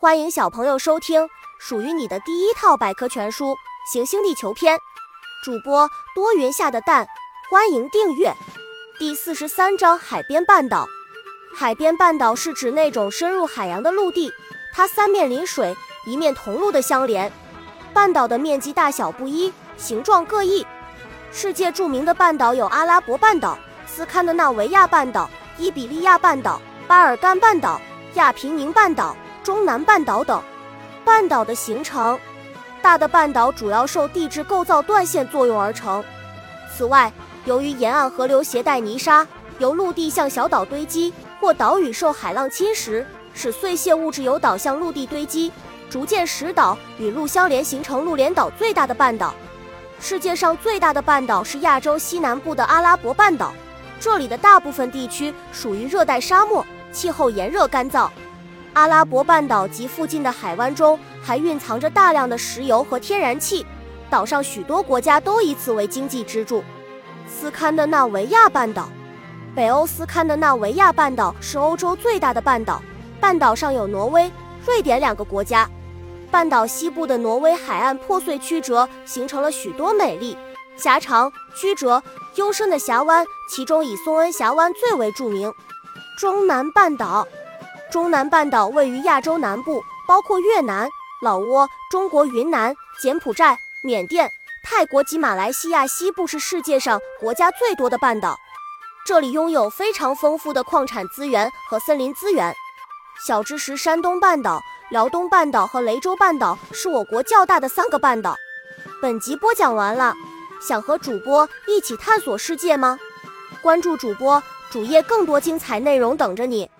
欢迎小朋友收听属于你的第一套百科全书《行星地球篇》，主播多云下的蛋，欢迎订阅。第四十三章：海边半岛。海边半岛是指那种深入海洋的陆地，它三面临水，一面同陆的相连。半岛的面积大小不一，形状各异。世界著名的半岛有阿拉伯半岛、斯堪的纳维亚半岛、伊比利亚半岛、巴尔干半岛、亚平宁半岛。中南半岛等半岛的形成，大的半岛主要受地质构造断线作用而成。此外，由于沿岸河流携带泥沙，由陆地向小岛堆积，或岛屿受海浪侵蚀，使碎屑物质由岛向陆地堆积，逐渐使岛与陆相连，形成陆连岛最大的半岛。世界上最大的半岛是亚洲西南部的阿拉伯半岛，这里的大部分地区属于热带沙漠，气候炎热干燥。阿拉伯半岛及附近的海湾中还蕴藏着大量的石油和天然气，岛上许多国家都以此为经济支柱。斯堪的纳维亚半岛，北欧斯堪的纳维亚半岛是欧洲最大的半岛，半岛上有挪威、瑞典两个国家。半岛西部的挪威海岸破碎曲折，形成了许多美丽、狭长、曲折、幽深的峡湾，其中以松恩峡湾最为著名。中南半岛。中南半岛位于亚洲南部，包括越南、老挝、中国云南、柬埔寨、缅甸、泰国及马来西亚西部，是世界上国家最多的半岛。这里拥有非常丰富的矿产资源和森林资源。小知识：山东半岛、辽东半岛和雷州半岛是我国较大的三个半岛。本集播讲完了，想和主播一起探索世界吗？关注主播主页，更多精彩内容等着你。